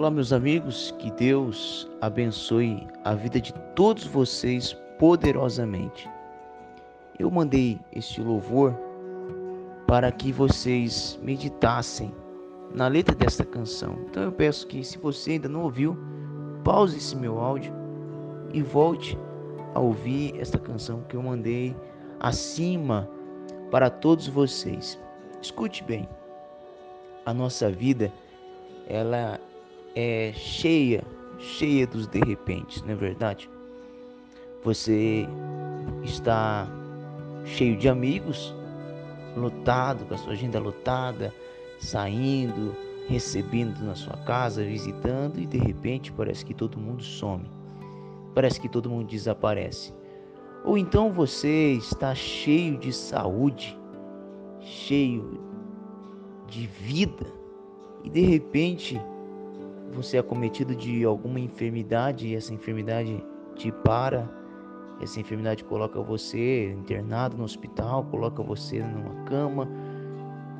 Olá, meus amigos, que Deus abençoe a vida de todos vocês poderosamente. Eu mandei este louvor para que vocês meditassem na letra desta canção. Então eu peço que, se você ainda não ouviu, pause esse meu áudio e volte a ouvir esta canção que eu mandei acima para todos vocês. Escute bem. A nossa vida ela é cheia, cheia dos de repente, não é verdade? Você está cheio de amigos, lotado, com a sua agenda lotada, saindo, recebendo na sua casa, visitando e de repente parece que todo mundo some. Parece que todo mundo desaparece. Ou então você está cheio de saúde, cheio de vida e de repente você é acometido de alguma enfermidade e essa enfermidade te para, essa enfermidade coloca você internado no hospital, coloca você numa cama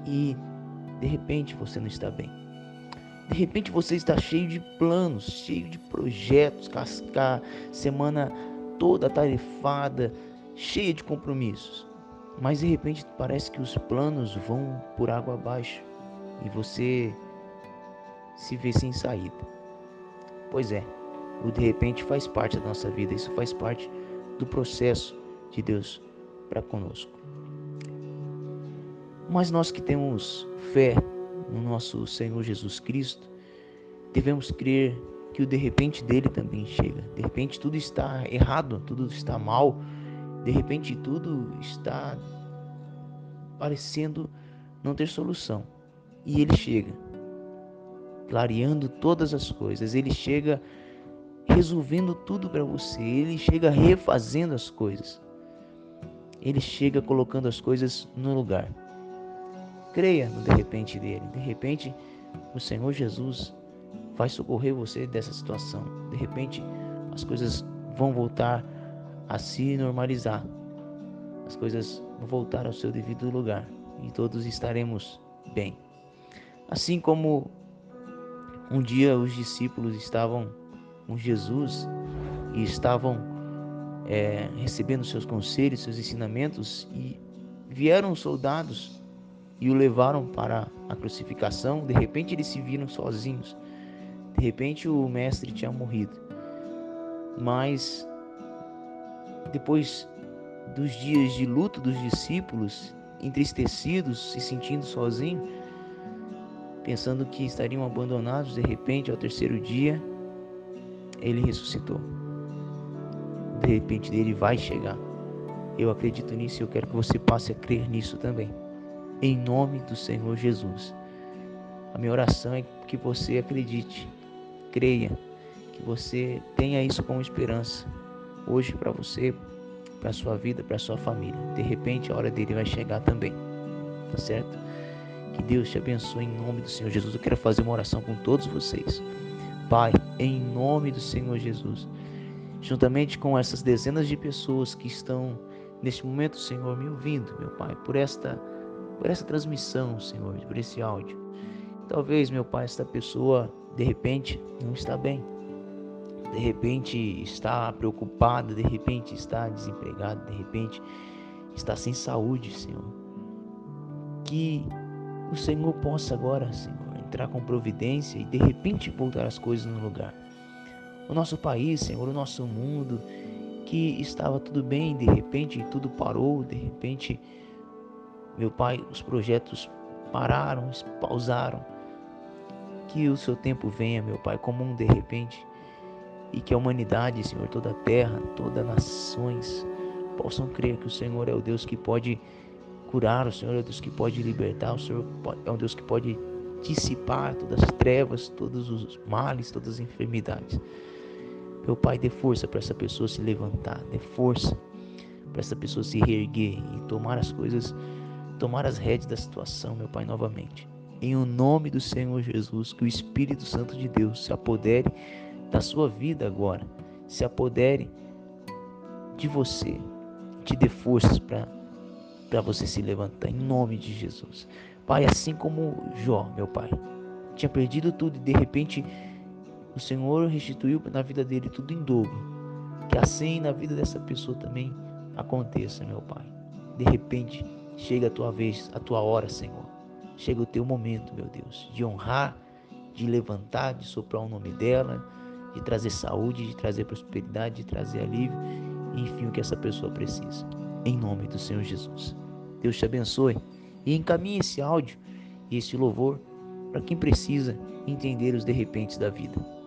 e de repente você não está bem. De repente você está cheio de planos, cheio de projetos, cascar, semana toda tarefada, cheia de compromissos. Mas de repente parece que os planos vão por água abaixo e você se vê sem saída. Pois é, o de repente faz parte da nossa vida, isso faz parte do processo de Deus para conosco. Mas nós que temos fé no nosso Senhor Jesus Cristo, devemos crer que o de repente dele também chega. De repente tudo está errado, tudo está mal, de repente tudo está parecendo não ter solução. E ele chega clareando todas as coisas. Ele chega resolvendo tudo para você. Ele chega refazendo as coisas. Ele chega colocando as coisas no lugar. Creia no de repente dele. De repente, o Senhor Jesus vai socorrer você dessa situação. De repente, as coisas vão voltar a se normalizar. As coisas vão voltar ao seu devido lugar e todos estaremos bem. Assim como um dia os discípulos estavam com Jesus e estavam é, recebendo seus conselhos, seus ensinamentos e vieram os soldados e o levaram para a crucificação. De repente eles se viram sozinhos. De repente o mestre tinha morrido. Mas depois dos dias de luto dos discípulos, entristecidos, se sentindo sozinhos, pensando que estariam abandonados, de repente, ao terceiro dia, ele ressuscitou. De repente dele vai chegar. Eu acredito nisso e eu quero que você passe a crer nisso também. Em nome do Senhor Jesus. A minha oração é que você acredite, creia, que você tenha isso como esperança hoje para você, para sua vida, para sua família. De repente a hora dele vai chegar também. Tá certo? Que Deus te abençoe em nome do Senhor Jesus. Eu quero fazer uma oração com todos vocês. Pai, em nome do Senhor Jesus, juntamente com essas dezenas de pessoas que estão neste momento, Senhor, me ouvindo, meu Pai, por esta por essa transmissão, Senhor, por esse áudio. Talvez, meu Pai, esta pessoa de repente não está bem. De repente está preocupada, de repente está desempregada, de repente está sem saúde, Senhor. Que o Senhor possa agora, Senhor, entrar com providência e de repente voltar as coisas no lugar. O nosso país, Senhor, o nosso mundo, que estava tudo bem, de repente tudo parou, de repente, meu Pai, os projetos pararam, pausaram. Que o seu tempo venha, meu Pai, como um de repente, e que a humanidade, Senhor, toda a terra, todas as nações possam crer que o Senhor é o Deus que pode curar, o Senhor é Deus que pode libertar, o Senhor é um Deus que pode dissipar todas as trevas, todos os males, todas as enfermidades. Meu Pai, dê força para essa pessoa se levantar, dê força para essa pessoa se reerguer e tomar as coisas, tomar as rédeas da situação, meu Pai, novamente. Em o nome do Senhor Jesus, que o Espírito Santo de Deus se apodere da sua vida agora, se apodere de você, te dê forças para para você se levantar em nome de Jesus. Pai, assim como Jó, meu pai, tinha perdido tudo e de repente o Senhor restituiu na vida dele tudo em dobro. Que assim na vida dessa pessoa também aconteça, meu Pai. De repente, chega a tua vez, a tua hora, Senhor. Chega o teu momento, meu Deus, de honrar, de levantar, de soprar o nome dela, de trazer saúde, de trazer prosperidade, de trazer alívio, enfim, o que essa pessoa precisa. Em nome do Senhor Jesus. Deus te abençoe e encaminhe esse áudio e esse louvor para quem precisa entender os de repentes da vida.